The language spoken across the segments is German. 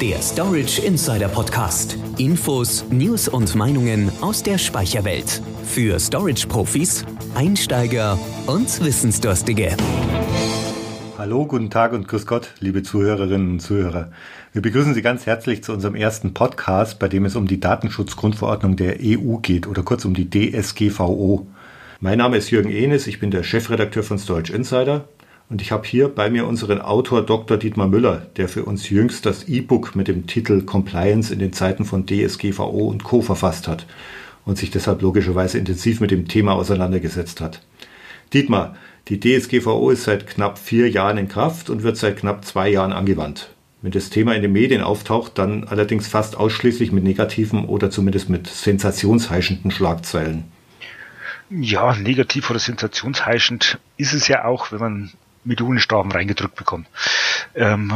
Der Storage Insider Podcast. Infos, News und Meinungen aus der Speicherwelt. Für Storage-Profis, Einsteiger und Wissensdurstige. Hallo, guten Tag und grüß Gott, liebe Zuhörerinnen und Zuhörer. Wir begrüßen Sie ganz herzlich zu unserem ersten Podcast, bei dem es um die Datenschutzgrundverordnung der EU geht oder kurz um die DSGVO. Mein Name ist Jürgen Enes, ich bin der Chefredakteur von Storage Insider und ich habe hier bei mir unseren Autor Dr. Dietmar Müller, der für uns jüngst das E-Book mit dem Titel Compliance in den Zeiten von DSGVO und Co. verfasst hat und sich deshalb logischerweise intensiv mit dem Thema auseinandergesetzt hat. Dietmar, die DSGVO ist seit knapp vier Jahren in Kraft und wird seit knapp zwei Jahren angewandt. Wenn das Thema in den Medien auftaucht, dann allerdings fast ausschließlich mit negativen oder zumindest mit sensationsheischenden Schlagzeilen. Ja, negativ oder sensationsheischend ist es ja auch, wenn man Millionenstrafen reingedrückt bekommen. Ähm,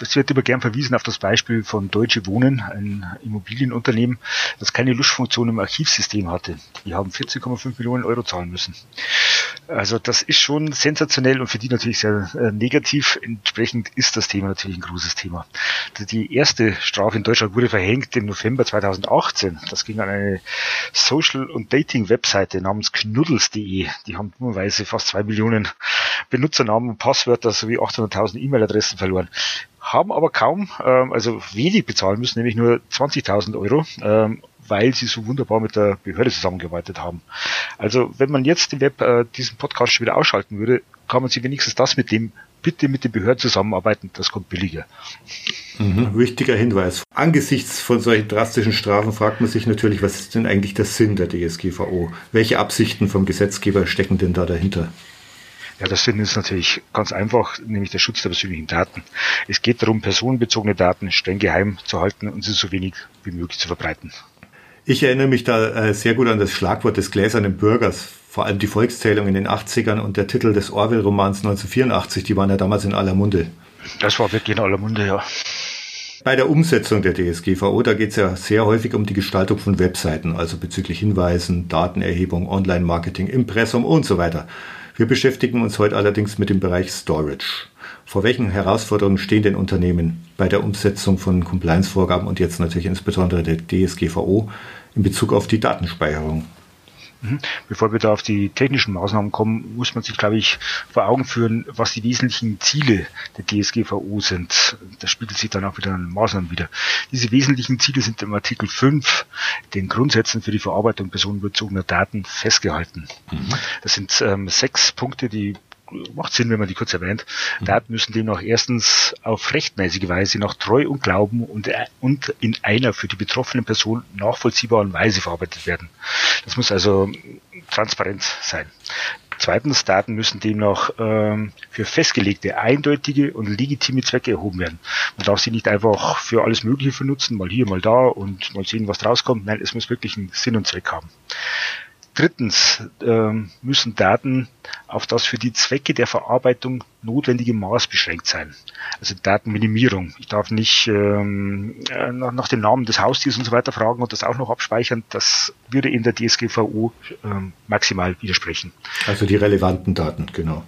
es wird immer gern verwiesen auf das Beispiel von Deutsche Wohnen, ein Immobilienunternehmen, das keine Luschfunktion im Archivsystem hatte. Die haben 14,5 Millionen Euro zahlen müssen. Also das ist schon sensationell und für die natürlich sehr äh, negativ. Entsprechend ist das Thema natürlich ein großes Thema. Die erste Strafe in Deutschland wurde verhängt im November 2018. Das ging an eine Social- und Dating-Webseite namens knuddels.de. Die haben dummerweise fast zwei Millionen Benutzernamen und Passwörter sowie 800.000 E-Mail-Adressen verloren haben aber kaum, ähm, also wenig bezahlen müssen, nämlich nur 20.000 Euro. Ähm, weil sie so wunderbar mit der Behörde zusammengearbeitet haben. Also wenn man jetzt im Web äh, diesen Podcast schon wieder ausschalten würde, kann man sich wenigstens das mit dem bitte mit den Behörden zusammenarbeiten, das kommt billiger. Mhm, wichtiger Hinweis. Angesichts von solchen drastischen Strafen fragt man sich natürlich, was ist denn eigentlich der Sinn der DSGVO? Welche Absichten vom Gesetzgeber stecken denn da dahinter? Ja, das Sinn ist natürlich ganz einfach, nämlich der Schutz der persönlichen Daten. Es geht darum, personenbezogene Daten streng geheim zu halten und sie so wenig wie möglich zu verbreiten. Ich erinnere mich da äh, sehr gut an das Schlagwort des gläsernen Bürgers, vor allem die Volkszählung in den 80ern und der Titel des Orwell-Romans 1984, die waren ja damals in aller Munde. Das war wirklich in aller Munde, ja. Bei der Umsetzung der DSGVO, da geht es ja sehr häufig um die Gestaltung von Webseiten, also bezüglich Hinweisen, Datenerhebung, Online-Marketing, Impressum und so weiter. Wir beschäftigen uns heute allerdings mit dem Bereich Storage. Vor welchen Herausforderungen stehen denn Unternehmen bei der Umsetzung von Compliance-Vorgaben und jetzt natürlich insbesondere der DSGVO in Bezug auf die Datenspeicherung? Mhm. Bevor wir da auf die technischen Maßnahmen kommen, muss man sich, glaube ich, vor Augen führen, was die wesentlichen Ziele der DSGVO sind. Das spiegelt sich dann auch wieder in Maßnahmen wieder. Diese wesentlichen Ziele sind im Artikel 5 den Grundsätzen für die Verarbeitung personenbezogener Daten festgehalten. Mhm. Das sind ähm, sechs Punkte, die macht Sinn, wenn man die kurz erwähnt. Mhm. Daten müssen demnach erstens auf rechtmäßige Weise nach Treu und Glauben und, äh, und in einer für die betroffene Person nachvollziehbaren Weise verarbeitet werden. Das muss also transparent sein. Zweitens, Daten müssen demnach ähm, für festgelegte, eindeutige und legitime Zwecke erhoben werden. Man darf sie nicht einfach für alles Mögliche vernutzen, mal hier, mal da und mal sehen, was rauskommt. Nein, es muss wirklich einen Sinn und Zweck haben. Drittens ähm, müssen Daten auf das für die Zwecke der Verarbeitung notwendige Maß beschränkt sein. Also Datenminimierung. Ich darf nicht ähm, äh, nach, nach, dem Namen des Haustiers und so weiter fragen und das auch noch abspeichern. Das würde in der DSGVO ähm, maximal widersprechen. Also die relevanten Daten, genau.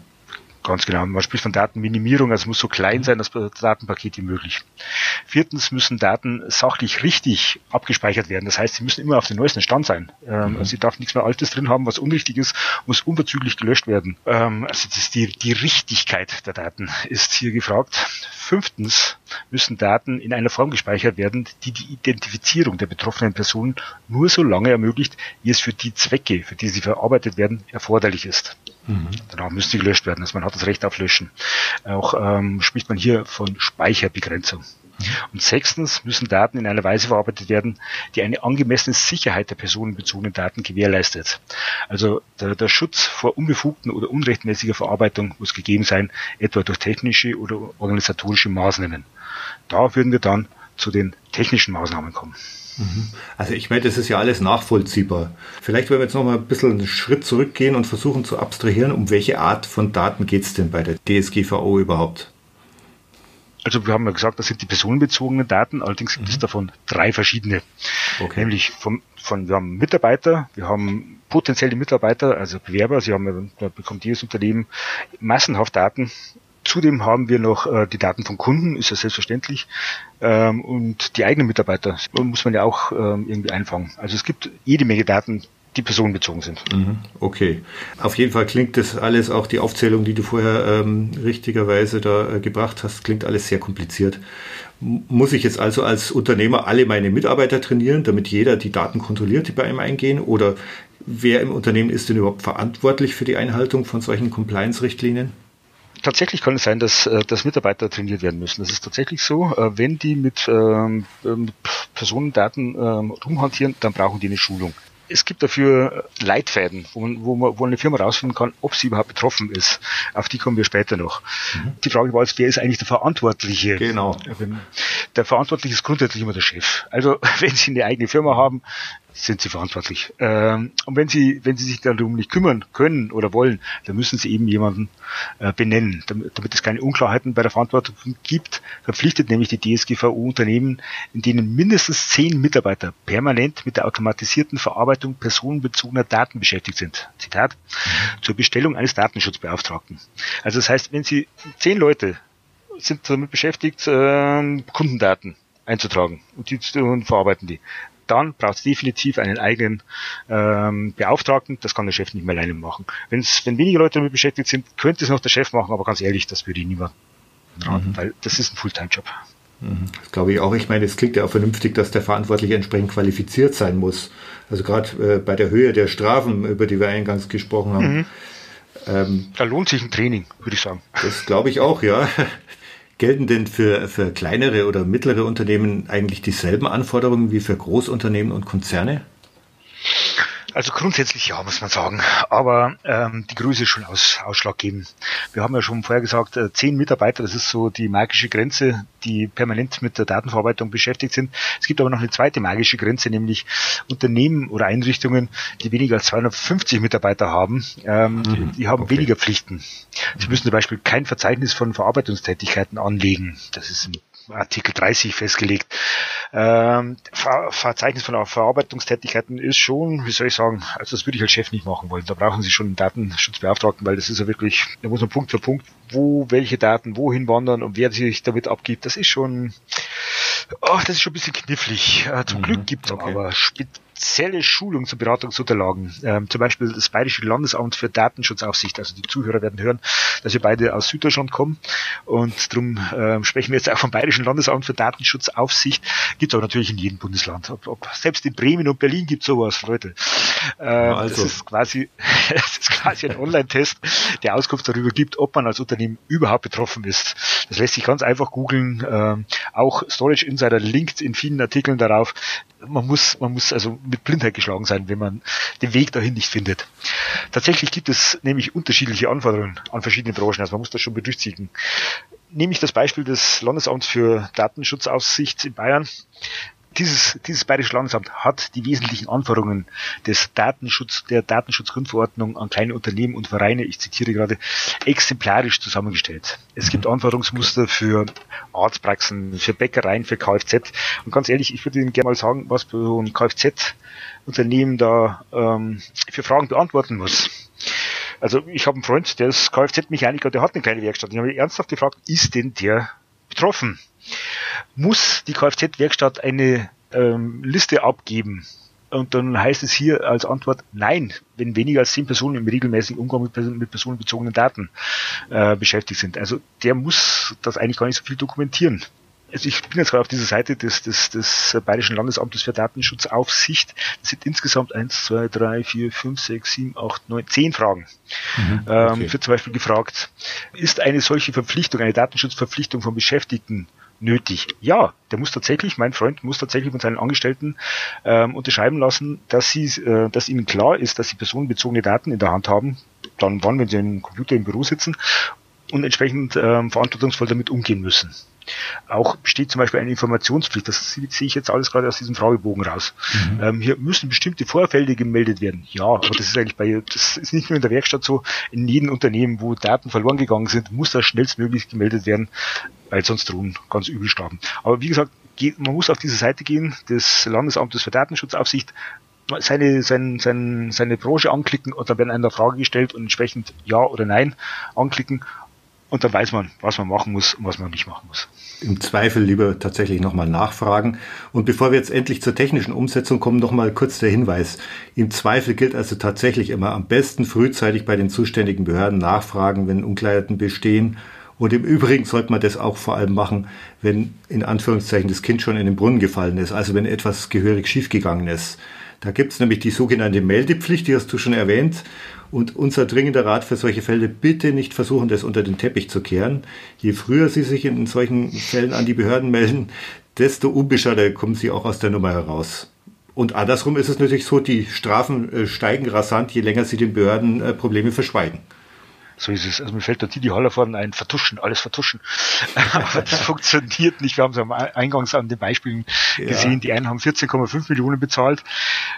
Ganz genau. Man spricht von Datenminimierung, also es muss so klein sein, das Datenpaket wie möglich. Viertens müssen Daten sachlich richtig abgespeichert werden. Das heißt, sie müssen immer auf dem neuesten Stand sein. Ähm, mhm. Also sie darf nichts mehr Altes drin haben, was unrichtig ist, muss unverzüglich gelöscht werden. Ähm, also das ist die, die Richtigkeit der Daten ist hier gefragt. Fünftens müssen Daten in einer Form gespeichert werden, die die Identifizierung der betroffenen Person nur so lange ermöglicht, wie es für die Zwecke, für die sie verarbeitet werden, erforderlich ist. Mhm. Danach müssen sie gelöscht werden. Also man hat das Recht auf Löschen. Auch ähm, spricht man hier von Speicherbegrenzung. Mhm. Und sechstens müssen Daten in einer Weise verarbeitet werden, die eine angemessene Sicherheit der personenbezogenen Daten gewährleistet. Also der, der Schutz vor unbefugten oder unrechtmäßiger Verarbeitung muss gegeben sein, etwa durch technische oder organisatorische Maßnahmen. Da würden wir dann zu den technischen Maßnahmen kommen. Mhm. Also ich meine, das ist ja alles nachvollziehbar. Vielleicht wollen wir jetzt noch mal ein bisschen einen Schritt zurückgehen und versuchen zu abstrahieren, um welche Art von Daten geht es denn bei der DSGVO überhaupt? Also wir haben ja gesagt, das sind die personenbezogenen Daten, allerdings gibt mhm. es davon drei verschiedene. Okay. Nämlich vom, von, wir haben Mitarbeiter, wir haben potenzielle Mitarbeiter, also Bewerber, sie haben, da bekommt jedes Unternehmen massenhaft Daten Zudem haben wir noch äh, die Daten von Kunden, ist ja selbstverständlich. Ähm, und die eigenen Mitarbeiter muss man ja auch ähm, irgendwie einfangen. Also es gibt jede Menge Daten, die personenbezogen sind. Mhm, okay. Auf jeden Fall klingt das alles, auch die Aufzählung, die du vorher ähm, richtigerweise da äh, gebracht hast, klingt alles sehr kompliziert. Muss ich jetzt also als Unternehmer alle meine Mitarbeiter trainieren, damit jeder die Daten kontrolliert, die bei ihm eingehen? Oder wer im Unternehmen ist denn überhaupt verantwortlich für die Einhaltung von solchen Compliance-Richtlinien? Tatsächlich kann es sein, dass, äh, dass Mitarbeiter trainiert werden müssen. Das ist tatsächlich so. Äh, wenn die mit, ähm, mit Personendaten ähm, rumhantieren, dann brauchen die eine Schulung es gibt dafür Leitfäden, wo, man, wo, man, wo eine Firma rausfinden kann, ob sie überhaupt betroffen ist. Auf die kommen wir später noch. Mhm. Die Frage war jetzt, wer ist eigentlich der Verantwortliche? Genau. Der Verantwortliche ist grundsätzlich immer der Chef. Also wenn Sie eine eigene Firma haben, sind sie verantwortlich. Ähm, und wenn sie, wenn sie sich darum nicht kümmern können oder wollen, dann müssen sie eben jemanden äh, benennen, damit, damit, es keine Unklarheiten bei der Verantwortung gibt, verpflichtet nämlich die DSGVO Unternehmen, in denen mindestens zehn Mitarbeiter permanent mit der automatisierten Verarbeitung personenbezogener Daten beschäftigt sind. Zitat, mhm. zur Bestellung eines Datenschutzbeauftragten. Also das heißt, wenn Sie zehn Leute sind damit beschäftigt, äh, Kundendaten einzutragen und die und verarbeiten die dann braucht es definitiv einen eigenen ähm, Beauftragten. Das kann der Chef nicht mehr alleine machen. Wenn's, wenn weniger Leute damit beschäftigt sind, könnte es noch der Chef machen, aber ganz ehrlich, das würde ich niemand raten, mhm. weil das ist ein Fulltime-Job. Mhm. Das glaube ich auch. Ich meine, es klingt ja auch vernünftig, dass der Verantwortliche entsprechend qualifiziert sein muss. Also gerade äh, bei der Höhe der Strafen, über die wir eingangs gesprochen haben. Mhm. Ähm, da lohnt sich ein Training, würde ich sagen. Das glaube ich auch, ja. Gelten denn für, für kleinere oder mittlere Unternehmen eigentlich dieselben Anforderungen wie für Großunternehmen und Konzerne? Also grundsätzlich ja, muss man sagen. Aber ähm, die Größe ist schon aus, ausschlaggebend. Wir haben ja schon vorher gesagt, äh, zehn Mitarbeiter, das ist so die magische Grenze, die permanent mit der Datenverarbeitung beschäftigt sind. Es gibt aber noch eine zweite magische Grenze, nämlich Unternehmen oder Einrichtungen, die weniger als 250 Mitarbeiter haben, ähm, mhm. die haben okay. weniger Pflichten. Sie müssen zum Beispiel kein Verzeichnis von Verarbeitungstätigkeiten anlegen. Das ist ein Artikel 30 festgelegt. Ähm, Ver Verzeichnis von Verarbeitungstätigkeiten ist schon, wie soll ich sagen, also das würde ich als Chef nicht machen wollen. Da brauchen Sie schon einen Datenschutzbeauftragten, weil das ist ja wirklich, da muss man Punkt für Punkt, wo welche Daten wohin wandern und wer sich damit abgibt, das ist schon, oh, das ist schon ein bisschen knifflig. Äh, zum mhm, Glück gibt es okay. aber spezielle Schulung zu Beratungsunterlagen. Ähm, zum Beispiel das Bayerische Landesamt für Datenschutzaufsicht. Also die Zuhörer werden hören, dass wir beide aus Süddeutschland kommen. Und darum ähm, sprechen wir jetzt auch vom Bayerischen Landesamt für Datenschutzaufsicht. Gibt es aber natürlich in jedem Bundesland. Ob, ob, selbst in Bremen und Berlin gibt es sowas, Leute. Ähm, also. Das ist quasi, das ist quasi ein Online-Test, der Auskunft darüber gibt, ob man als Unternehmen überhaupt betroffen ist. Das lässt sich ganz einfach googeln. Ähm, auch Storage Insider linkt in vielen Artikeln darauf. Man muss, man muss also mit Blindheit geschlagen sein, wenn man den Weg dahin nicht findet. Tatsächlich gibt es nämlich unterschiedliche Anforderungen an verschiedene Branchen, also man muss das schon berücksichtigen. Nehme ich das Beispiel des Landesamts für Datenschutzaufsicht in Bayern dieses, dieses Bayerische Landesamt hat die wesentlichen Anforderungen des Datenschutz, der Datenschutzgrundverordnung an kleine Unternehmen und Vereine, ich zitiere gerade, exemplarisch zusammengestellt. Es gibt Anforderungsmuster für Arztpraxen, für Bäckereien, für Kfz. Und ganz ehrlich, ich würde Ihnen gerne mal sagen, was so ein Kfz-Unternehmen da ähm, für Fragen beantworten muss. Also ich habe einen Freund, der ist Kfz-Mechaniker, der hat eine kleine Werkstatt. Ich habe ernsthaft gefragt, ist denn der betroffen? muss die Kfz-Werkstatt eine ähm, Liste abgeben. Und dann heißt es hier als Antwort Nein, wenn weniger als zehn Personen im regelmäßigen Umgang mit, mit personenbezogenen Daten äh, beschäftigt sind. Also der muss das eigentlich gar nicht so viel dokumentieren. Also ich bin jetzt gerade auf dieser Seite des, des, des Bayerischen Landesamtes für Datenschutzaufsicht. Das sind insgesamt eins, zwei, drei, vier, fünf, sechs, sieben, acht, neun, zehn Fragen. Mhm, okay. ähm, wird zum Beispiel gefragt, ist eine solche Verpflichtung, eine Datenschutzverpflichtung von Beschäftigten nötig. Ja, der muss tatsächlich, mein Freund muss tatsächlich von seinen Angestellten ähm, unterschreiben lassen, dass sie, äh, dass ihnen klar ist, dass sie personenbezogene Daten in der Hand haben, dann wann, wenn sie im Computer im Büro sitzen und entsprechend ähm, verantwortungsvoll damit umgehen müssen. Auch besteht zum Beispiel eine Informationspflicht, das sehe ich jetzt alles gerade aus diesem Fragebogen raus. Mhm. Ähm, hier müssen bestimmte Vorfälle gemeldet werden. Ja, aber das ist eigentlich bei, das ist nicht nur in der Werkstatt so, in jedem Unternehmen, wo Daten verloren gegangen sind, muss das schnellstmöglich gemeldet werden weil sonst drohen ganz übel Strafen. Aber wie gesagt, man muss auf diese Seite gehen des Landesamtes für Datenschutzaufsicht, seine, sein, sein, seine Branche anklicken und dann werden einer Frage gestellt und entsprechend Ja oder Nein anklicken und dann weiß man, was man machen muss und was man nicht machen muss. Im Zweifel lieber tatsächlich nochmal nachfragen. Und bevor wir jetzt endlich zur technischen Umsetzung kommen, nochmal kurz der Hinweis. Im Zweifel gilt also tatsächlich immer am besten frühzeitig bei den zuständigen Behörden nachfragen, wenn Unklarheiten bestehen. Und im Übrigen sollte man das auch vor allem machen, wenn in Anführungszeichen das Kind schon in den Brunnen gefallen ist, also wenn etwas gehörig schiefgegangen ist. Da gibt es nämlich die sogenannte Meldepflicht, die hast du schon erwähnt. Und unser dringender Rat für solche Fälle, bitte nicht versuchen, das unter den Teppich zu kehren. Je früher Sie sich in solchen Fällen an die Behörden melden, desto unbeschadeter kommen Sie auch aus der Nummer heraus. Und andersrum ist es natürlich so, die Strafen äh, steigen rasant, je länger Sie den Behörden äh, Probleme verschweigen. So ist es. Also mir fällt da Tidi Haller vorne ein, vertuschen, alles vertuschen. Aber das funktioniert nicht. Wir haben es am Eingangs an den Beispielen ja. gesehen. Die einen haben 14,5 Millionen bezahlt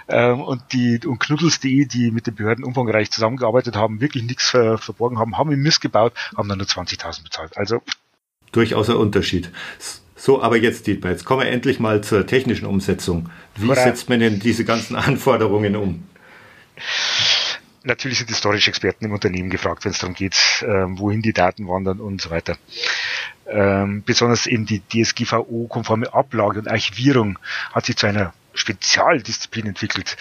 ähm, und die und Knuddels.de, die mit den Behörden umfangreich zusammengearbeitet haben, wirklich nichts ver, verborgen haben, haben ihn missgebaut, haben dann nur 20.000 bezahlt. Also durchaus ein Unterschied. So, aber jetzt, Dietmar, jetzt kommen wir endlich mal zur technischen Umsetzung. Wie setzt man denn diese ganzen Anforderungen um? Natürlich sind die Storage-Experten im Unternehmen gefragt, wenn es darum geht, ähm, wohin die Daten wandern und so weiter. Ähm, besonders eben die DSGVO-konforme Ablage und Archivierung hat sich zu einer Spezialdisziplin entwickelt.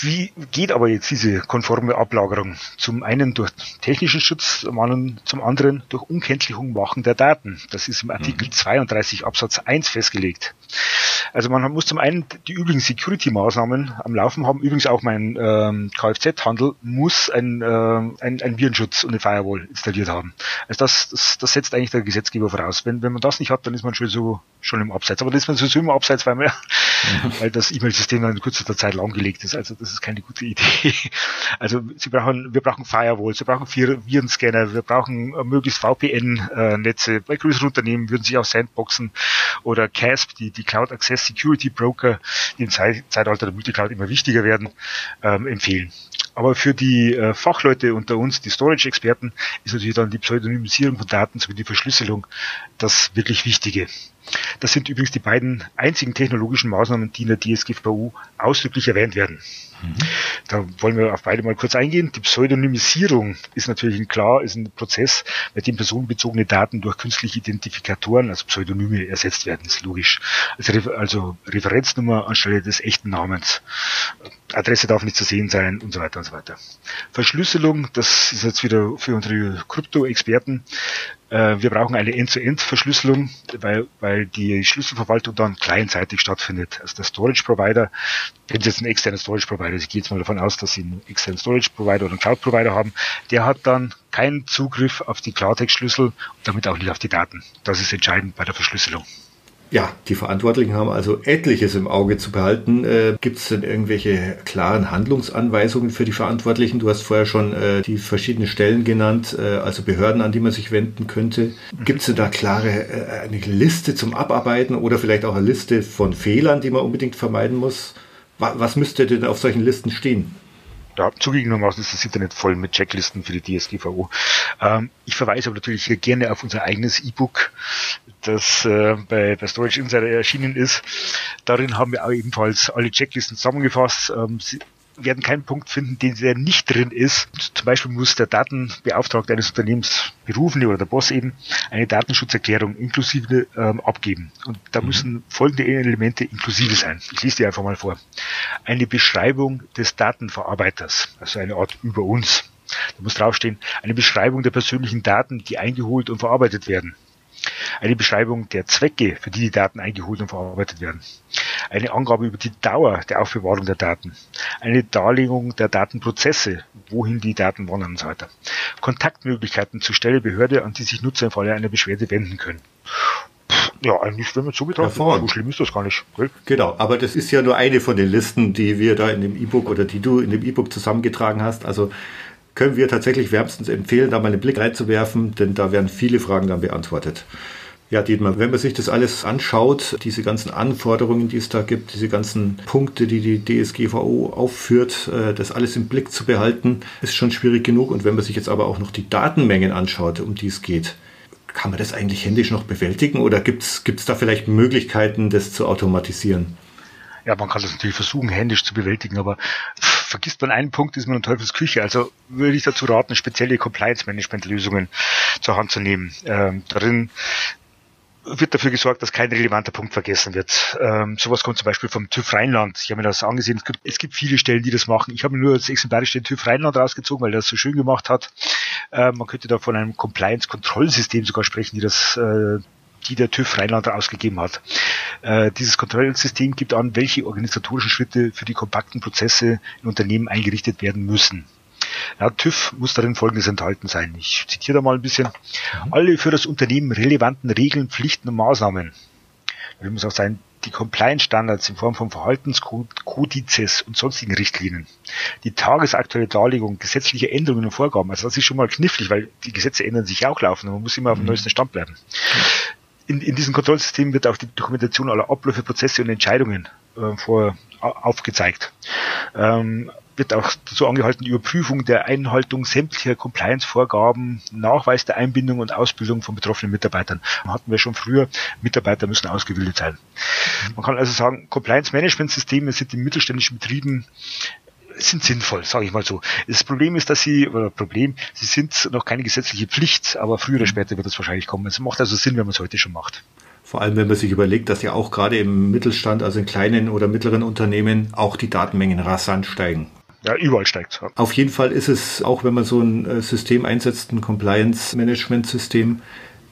Wie geht aber jetzt diese konforme Ablagerung? Zum einen durch technischen Schutz, zum anderen durch Unkenntlichung machen der Daten. Das ist im Artikel mhm. 32 Absatz 1 festgelegt. Also man muss zum einen die übrigen Security-Maßnahmen am Laufen haben. Übrigens auch mein ähm, Kfz-Handel muss ein, äh, ein, ein Virenschutz und eine Firewall installiert haben. Also das, das, das setzt eigentlich der Gesetzgeber voraus. Wenn, wenn man das nicht hat, dann ist man schon so schon im Abseits. Aber das ist man sowieso immer Abseits, weil, man, mhm. weil das E-Mail-System dann in kürzester Zeit lahmgelegt ist. Also das ist keine gute Idee. Also sie brauchen, wir brauchen Firewalls, wir brauchen Virenscanner, wir brauchen äh, möglichst VPN-Netze. Bei größeren Unternehmen würden sich auch Sandboxen oder CASP, die, die Cloud Access Security Broker, die im Zeitalter der Multicloud immer wichtiger werden, ähm, empfehlen. Aber für die äh, Fachleute unter uns, die Storage-Experten, ist natürlich dann die Pseudonymisierung von Daten sowie die Verschlüsselung das wirklich Wichtige. Das sind übrigens die beiden einzigen technologischen Maßnahmen, die in der DSGVO ausdrücklich erwähnt werden. Da wollen wir auf beide mal kurz eingehen. Die Pseudonymisierung ist natürlich ein klar, ist ein Prozess, bei dem personenbezogene Daten durch künstliche Identifikatoren, also Pseudonyme, ersetzt werden, ist logisch. Also, also Referenznummer anstelle des echten Namens. Adresse darf nicht zu sehen sein und so weiter und so weiter. Verschlüsselung, das ist jetzt wieder für unsere Krypto-Experten. Äh, wir brauchen eine End-to-End-Verschlüsselung, weil, weil die Schlüsselverwaltung dann clientseitig stattfindet. Also der Storage-Provider, wenn Sie jetzt einen externen Storage-Provider, ich gehe jetzt mal davon aus, dass Sie einen externen Storage-Provider oder einen Cloud-Provider haben, der hat dann keinen Zugriff auf die Klartext-Schlüssel und damit auch nicht auf die Daten. Das ist entscheidend bei der Verschlüsselung. Ja, die Verantwortlichen haben also etliches im Auge zu behalten. Äh, Gibt es denn irgendwelche klaren Handlungsanweisungen für die Verantwortlichen? Du hast vorher schon äh, die verschiedenen Stellen genannt, äh, also Behörden, an die man sich wenden könnte. Gibt es denn da klare äh, eine Liste zum Abarbeiten oder vielleicht auch eine Liste von Fehlern, die man unbedingt vermeiden muss? Was müsste denn auf solchen Listen stehen? Ja, zugegebenermaßen ist das Internet voll mit Checklisten für die DSGVO. Ähm, ich verweise aber natürlich hier gerne auf unser eigenes E-Book, das äh, bei, bei Storage Insider erschienen ist. Darin haben wir auch ebenfalls alle Checklisten zusammengefasst. Ähm, werden keinen Punkt finden, den der nicht drin ist. Zum Beispiel muss der Datenbeauftragte eines Unternehmens, Berufene oder der Boss eben, eine Datenschutzerklärung inklusive ähm, abgeben. Und da mhm. müssen folgende Elemente inklusive sein. Ich lese die einfach mal vor. Eine Beschreibung des Datenverarbeiters, also eine Art über uns. Da muss draufstehen, eine Beschreibung der persönlichen Daten, die eingeholt und verarbeitet werden eine Beschreibung der Zwecke, für die die Daten eingeholt und verarbeitet werden, eine Angabe über die Dauer der Aufbewahrung der Daten, eine Darlegung der Datenprozesse, wohin die Daten wandern und so weiter, Kontaktmöglichkeiten zur Stelle Behörde, an die sich Nutzer im Falle einer Beschwerde wenden können. Ja, eigentlich, wenn man so betrachtet, so schlimm ist das gar nicht. Gell? Genau, aber das ist ja nur eine von den Listen, die wir da in dem E-Book oder die du in dem E-Book zusammengetragen hast. Also können wir tatsächlich wärmstens empfehlen, da mal einen Blick reinzuwerfen, denn da werden viele Fragen dann beantwortet. Ja, Dietmar, wenn man sich das alles anschaut, diese ganzen Anforderungen, die es da gibt, diese ganzen Punkte, die die DSGVO aufführt, äh, das alles im Blick zu behalten, ist schon schwierig genug. Und wenn man sich jetzt aber auch noch die Datenmengen anschaut, um die es geht, kann man das eigentlich händisch noch bewältigen oder gibt es da vielleicht Möglichkeiten, das zu automatisieren? Ja, man kann das natürlich versuchen, händisch zu bewältigen, aber vergisst man einen Punkt, ist man in Teufels Küche. Also würde ich dazu raten, spezielle Compliance-Management-Lösungen zur Hand zu nehmen. Ähm, darin wird dafür gesorgt, dass kein relevanter Punkt vergessen wird. Ähm, sowas kommt zum Beispiel vom TÜV Rheinland. Ich habe mir das angesehen. Es gibt, es gibt viele Stellen, die das machen. Ich habe mir nur als exemplarisch den TÜV Rheinland rausgezogen, weil er das so schön gemacht hat. Äh, man könnte da von einem Compliance-Kontrollsystem sogar sprechen, die das äh, die der TÜV Rheinland ausgegeben hat. Äh, dieses Kontrollsystem gibt an, welche organisatorischen Schritte für die kompakten Prozesse in Unternehmen eingerichtet werden müssen. Ja, TÜV muss darin Folgendes enthalten sein. Ich zitiere da mal ein bisschen. Mhm. Alle für das Unternehmen relevanten Regeln, Pflichten und Maßnahmen. Da muss auch sein, die Compliance-Standards in Form von Verhaltenskodizes und sonstigen Richtlinien, die tagesaktuelle Darlegung gesetzlicher Änderungen und Vorgaben, also das ist schon mal knifflig, weil die Gesetze ändern sich auch laufend und man muss immer auf dem mhm. neuesten Stand bleiben. In, in diesem Kontrollsystem wird auch die Dokumentation aller Abläufe, Prozesse und Entscheidungen äh, vor, aufgezeigt. Ähm, wird auch dazu angehalten, die Überprüfung der Einhaltung sämtlicher Compliance-Vorgaben, Nachweis der Einbindung und Ausbildung von betroffenen Mitarbeitern. Hatten wir schon früher, Mitarbeiter müssen ausgebildet sein. Man kann also sagen, Compliance-Management-Systeme sind in mittelständischen Betrieben sind sinnvoll, sage ich mal so. Das Problem ist, dass sie, oder Problem, sie sind noch keine gesetzliche Pflicht, aber früher oder später wird es wahrscheinlich kommen. Es macht also Sinn, wenn man es heute schon macht. Vor allem, wenn man sich überlegt, dass ja auch gerade im Mittelstand, also in kleinen oder mittleren Unternehmen, auch die Datenmengen rasant steigen. Ja, überall steigt es. Auf jeden Fall ist es, auch wenn man so ein äh, System einsetzt, ein Compliance-Management-System,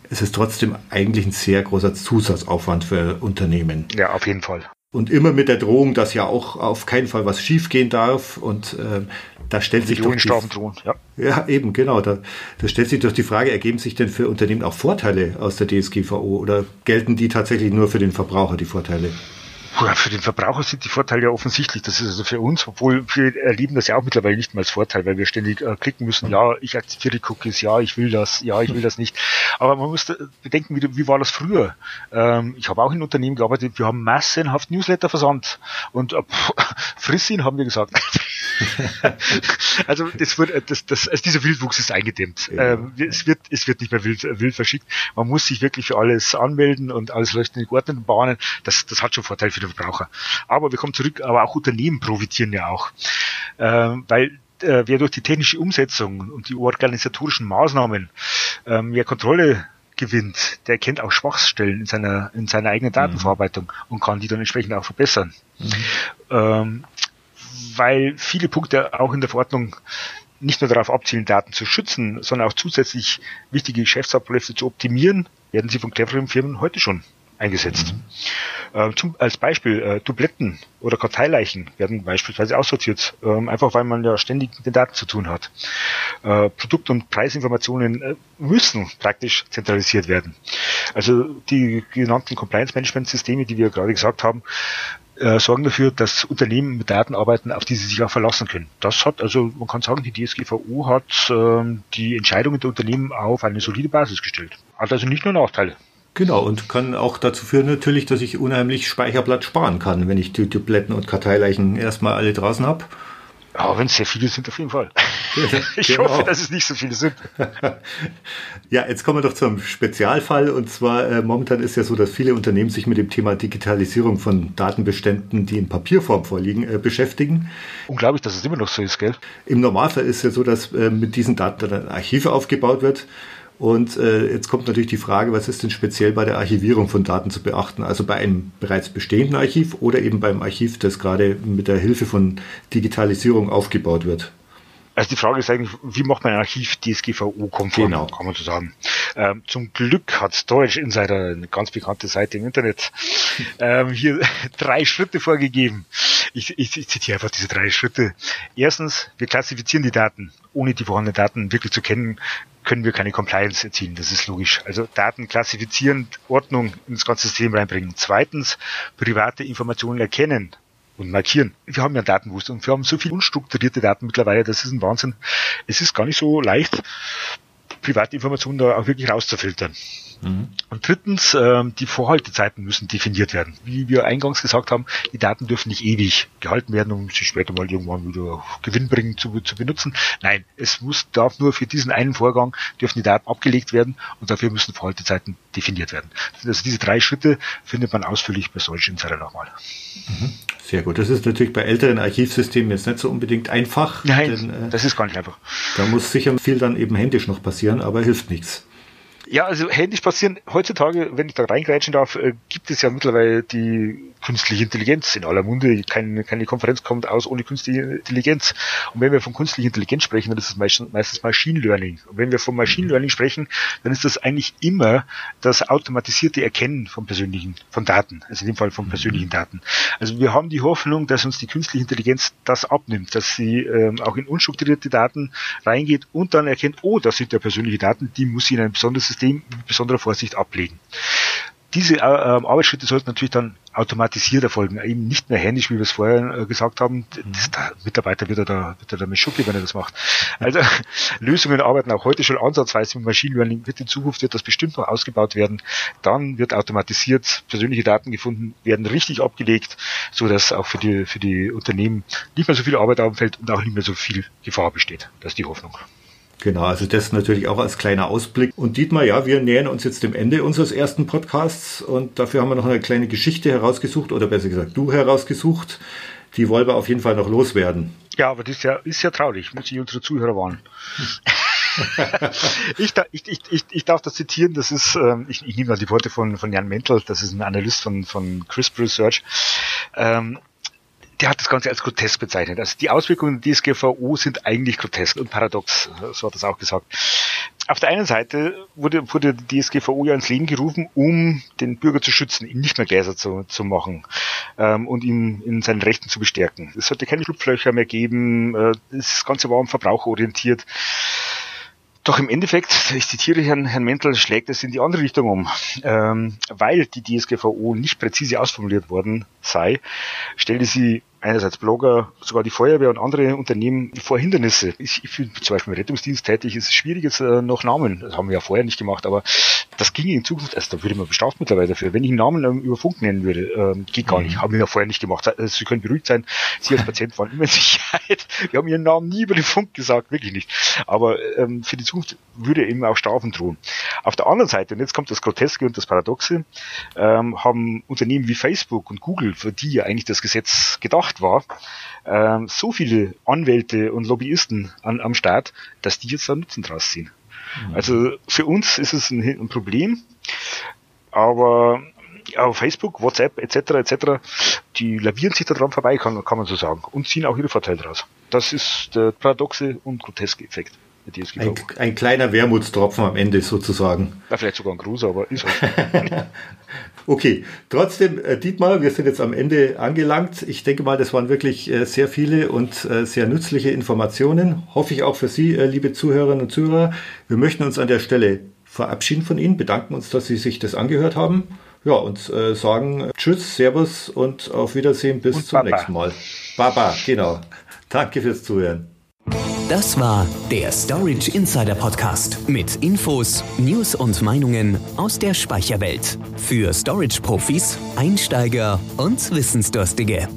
ist es trotzdem eigentlich ein sehr großer Zusatzaufwand für Unternehmen. Ja, auf jeden Fall. Und immer mit der Drohung, dass ja auch auf keinen Fall was schiefgehen darf. Und äh, da stellt sich doch die, drohen, ja. ja, eben, genau. Da, da stellt sich doch die Frage, ergeben sich denn für Unternehmen auch Vorteile aus der DSGVO oder gelten die tatsächlich nur für den Verbraucher, die Vorteile? Für den Verbraucher sind die Vorteile ja offensichtlich. Das ist also für uns, obwohl wir erleben das ja auch mittlerweile nicht mehr als Vorteil, weil wir ständig äh, klicken müssen, ja, ich akzeptiere Cookies, ja, ich will das, ja, ich will das nicht. Aber man muss bedenken, wie, wie war das früher? Ähm, ich habe auch in Unternehmen gearbeitet, wir haben massenhaft Newsletter versandt und äh, friss ihn, haben wir gesagt. also das wird, das, das, also dieser Wildwuchs ist eingedämmt. Ja. Ähm, es wird, es wird nicht mehr wild, wild verschickt. Man muss sich wirklich für alles anmelden und alles läuft in die geordneten Bahnen. Das, das hat schon Vorteil für den Verbraucher. Aber wir kommen zurück, aber auch Unternehmen profitieren ja auch, ähm, weil äh, wer durch die technische Umsetzung und die organisatorischen Maßnahmen ähm, mehr Kontrolle gewinnt, der kennt auch Schwachstellen in seiner, in seiner eigenen mhm. Datenverarbeitung mhm. und kann die dann entsprechend auch verbessern. Mhm. Ähm, weil viele Punkte auch in der Verordnung nicht nur darauf abzielen, Daten zu schützen, sondern auch zusätzlich wichtige Geschäftsabläufe zu optimieren, werden sie von cleveren Firmen heute schon eingesetzt. Mhm. Äh, zum, als Beispiel äh, Dubletten oder Karteileichen werden beispielsweise aussortiert, äh, einfach weil man ja ständig mit den Daten zu tun hat. Äh, Produkt- und Preisinformationen äh, müssen praktisch zentralisiert werden. Also die genannten Compliance-Management-Systeme, die wir gerade gesagt haben, äh, sorgen dafür, dass Unternehmen mit Daten arbeiten, auf die sie sich auch verlassen können. Das hat, also man kann sagen, die DSGVO hat ähm, die Entscheidungen der Unternehmen auf eine solide Basis gestellt. Hat also nicht nur Nachteile. Genau, und kann auch dazu führen natürlich, dass ich unheimlich Speicherplatz sparen kann, wenn ich die Dubletten und Karteileichen erstmal alle draußen habe. Ja, wenn es sehr viele sind, auf jeden Fall. ich genau. hoffe, dass es nicht so viele sind. ja, jetzt kommen wir doch zum Spezialfall. Und zwar, äh, momentan ist ja so, dass viele Unternehmen sich mit dem Thema Digitalisierung von Datenbeständen, die in Papierform vorliegen, äh, beschäftigen. Unglaublich, dass es immer noch so ist, gell? Im Normalfall ist es ja so, dass äh, mit diesen Daten dann ein Archiv aufgebaut wird und äh, jetzt kommt natürlich die Frage, was ist denn speziell bei der Archivierung von Daten zu beachten? Also bei einem bereits bestehenden Archiv oder eben beim Archiv, das gerade mit der Hilfe von Digitalisierung aufgebaut wird? Also die Frage ist eigentlich, wie macht man ein Archiv DSGVO-konform, genau. kann man so sagen. Ähm, zum Glück hat Storage Insider, eine ganz bekannte Seite im Internet, ähm, hier drei Schritte vorgegeben. Ich, ich, ich zitiere einfach diese drei Schritte. Erstens, wir klassifizieren die Daten. Ohne die vorhandenen Daten wirklich zu kennen, können wir keine Compliance erzielen. Das ist logisch. Also Daten klassifizieren, Ordnung ins ganze System reinbringen. Zweitens, private Informationen erkennen und markieren. Wir haben ja Datenwust und wir haben so viel unstrukturierte Daten mittlerweile, das ist ein Wahnsinn. Es ist gar nicht so leicht, private Informationen da auch wirklich rauszufiltern. Mhm. Und drittens, äh, die Vorhaltezeiten müssen definiert werden. Wie wir eingangs gesagt haben, die Daten dürfen nicht ewig gehalten werden, um sie später mal irgendwann wieder gewinnbringend zu, zu benutzen. Nein, es muss, darf nur für diesen einen Vorgang dürfen die Daten abgelegt werden und dafür müssen Vorhaltezeiten definiert werden. Also diese drei Schritte findet man ausführlich bei solchen Insider nochmal. Mhm. Sehr gut. Das ist natürlich bei älteren Archivsystemen jetzt nicht so unbedingt einfach. Nein, denn, äh, das ist gar nicht einfach. Da muss sicher viel dann eben händisch noch passieren, aber hilft nichts. Ja, also händisch passieren heutzutage, wenn ich da reingrätschen darf, äh, gibt es ja mittlerweile die künstliche Intelligenz in aller Munde. Keine, keine Konferenz kommt aus ohne künstliche Intelligenz. Und wenn wir von künstlicher Intelligenz sprechen, dann ist es meistens Machine Learning. Und wenn wir von Machine Learning sprechen, dann ist das eigentlich immer das automatisierte Erkennen von persönlichen, von Daten. Also in dem Fall von persönlichen Daten. Also wir haben die Hoffnung, dass uns die künstliche Intelligenz das abnimmt, dass sie ähm, auch in unstrukturierte Daten reingeht und dann erkennt, oh, das sind ja persönliche Daten, die muss sie in ein besonderes System mit besonderer Vorsicht ablegen. Diese äh, ähm, Arbeitsschritte sollten natürlich dann automatisiert erfolgen, eben nicht mehr händisch, wie wir es vorher äh, gesagt haben. Das, der Mitarbeiter wird er da, wird er da mit Schucke, wenn er das macht. Also Lösungen arbeiten auch heute schon ansatzweise mit Machine Learning. Wird in Zukunft wird das bestimmt noch ausgebaut werden. Dann wird automatisiert persönliche Daten gefunden, werden richtig abgelegt, so dass auch für die für die Unternehmen nicht mehr so viel Arbeit anfällt und auch nicht mehr so viel Gefahr besteht. Das ist die Hoffnung. Genau, also das natürlich auch als kleiner Ausblick. Und Dietmar, ja, wir nähern uns jetzt dem Ende unseres ersten Podcasts und dafür haben wir noch eine kleine Geschichte herausgesucht oder besser gesagt du herausgesucht. Die wollen wir auf jeden Fall noch loswerden. Ja, aber das ist ja, ist ja traurig, muss ich unsere Zuhörer warnen. ich, ich, ich, ich, darf das zitieren, das ist, ähm, ich, ich nehme mal die Worte von, von Jan Mentel, das ist ein Analyst von, von CRISPR Research. Ähm, der hat das Ganze als grotesk bezeichnet. Also die Auswirkungen der DSGVO sind eigentlich grotesk und paradox, so hat er es auch gesagt. Auf der einen Seite wurde, wurde die DSGVO ja ins Leben gerufen, um den Bürger zu schützen, ihn nicht mehr Gläser zu, zu machen ähm, und ihn in seinen Rechten zu bestärken. Es sollte keine Schlupflöcher mehr geben, äh, das Ganze war am Verbraucher orientiert. Doch im Endeffekt, ich zitiere Herrn, Herrn Mentel, schlägt es in die andere Richtung um. Ähm, weil die DSGVO nicht präzise ausformuliert worden sei, stellte sie einerseits Blogger, sogar die Feuerwehr und andere Unternehmen vor Hindernisse. Ich, ich bin zum Beispiel im Rettungsdienst tätig, ist schwierig jetzt äh, noch Namen, das haben wir ja vorher nicht gemacht, aber das ging in Zukunft, also da würde man bestraft mittlerweile dafür. Wenn ich einen Namen über Funk nennen würde, ähm, geht gar nicht, mhm. haben wir ja vorher nicht gemacht. Also, Sie können beruhigt sein, Sie als Patient waren immer in Sicherheit. Wir haben Ihren Namen nie über den Funk gesagt, wirklich nicht. Aber ähm, für die Zukunft würde eben auch Strafen drohen. Auf der anderen Seite, und jetzt kommt das Groteske und das Paradoxe, ähm, haben Unternehmen wie Facebook und Google, für die ja eigentlich das Gesetz gedacht war, ähm, so viele Anwälte und Lobbyisten an, am Start, dass die jetzt da Nutzen draus ziehen. Mhm. Also für uns ist es ein, ein Problem, aber auf Facebook, WhatsApp etc. etc. die lavieren sich daran vorbei, kann, kann man so sagen, und ziehen auch ihre Vorteile draus. Das ist der paradoxe und groteske Effekt. Ein, ein, kleiner Wermutstropfen am Ende sozusagen. Ja, vielleicht sogar ein Gruß, aber ist halt. okay, trotzdem, äh, Dietmar, wir sind jetzt am Ende angelangt. Ich denke mal, das waren wirklich äh, sehr viele und äh, sehr nützliche Informationen. Hoffe ich auch für Sie, liebe Zuhörerinnen und Zuhörer. Wir möchten uns an der Stelle verabschieden von Ihnen, bedanken uns, dass Sie sich das angehört haben. Ja, und äh, sagen Tschüss, Servus und auf Wiedersehen bis und zum Baba. nächsten Mal. Baba, genau. Danke fürs Zuhören. Das war der Storage Insider Podcast mit Infos, News und Meinungen aus der Speicherwelt. Für Storage-Profis, Einsteiger und Wissensdurstige.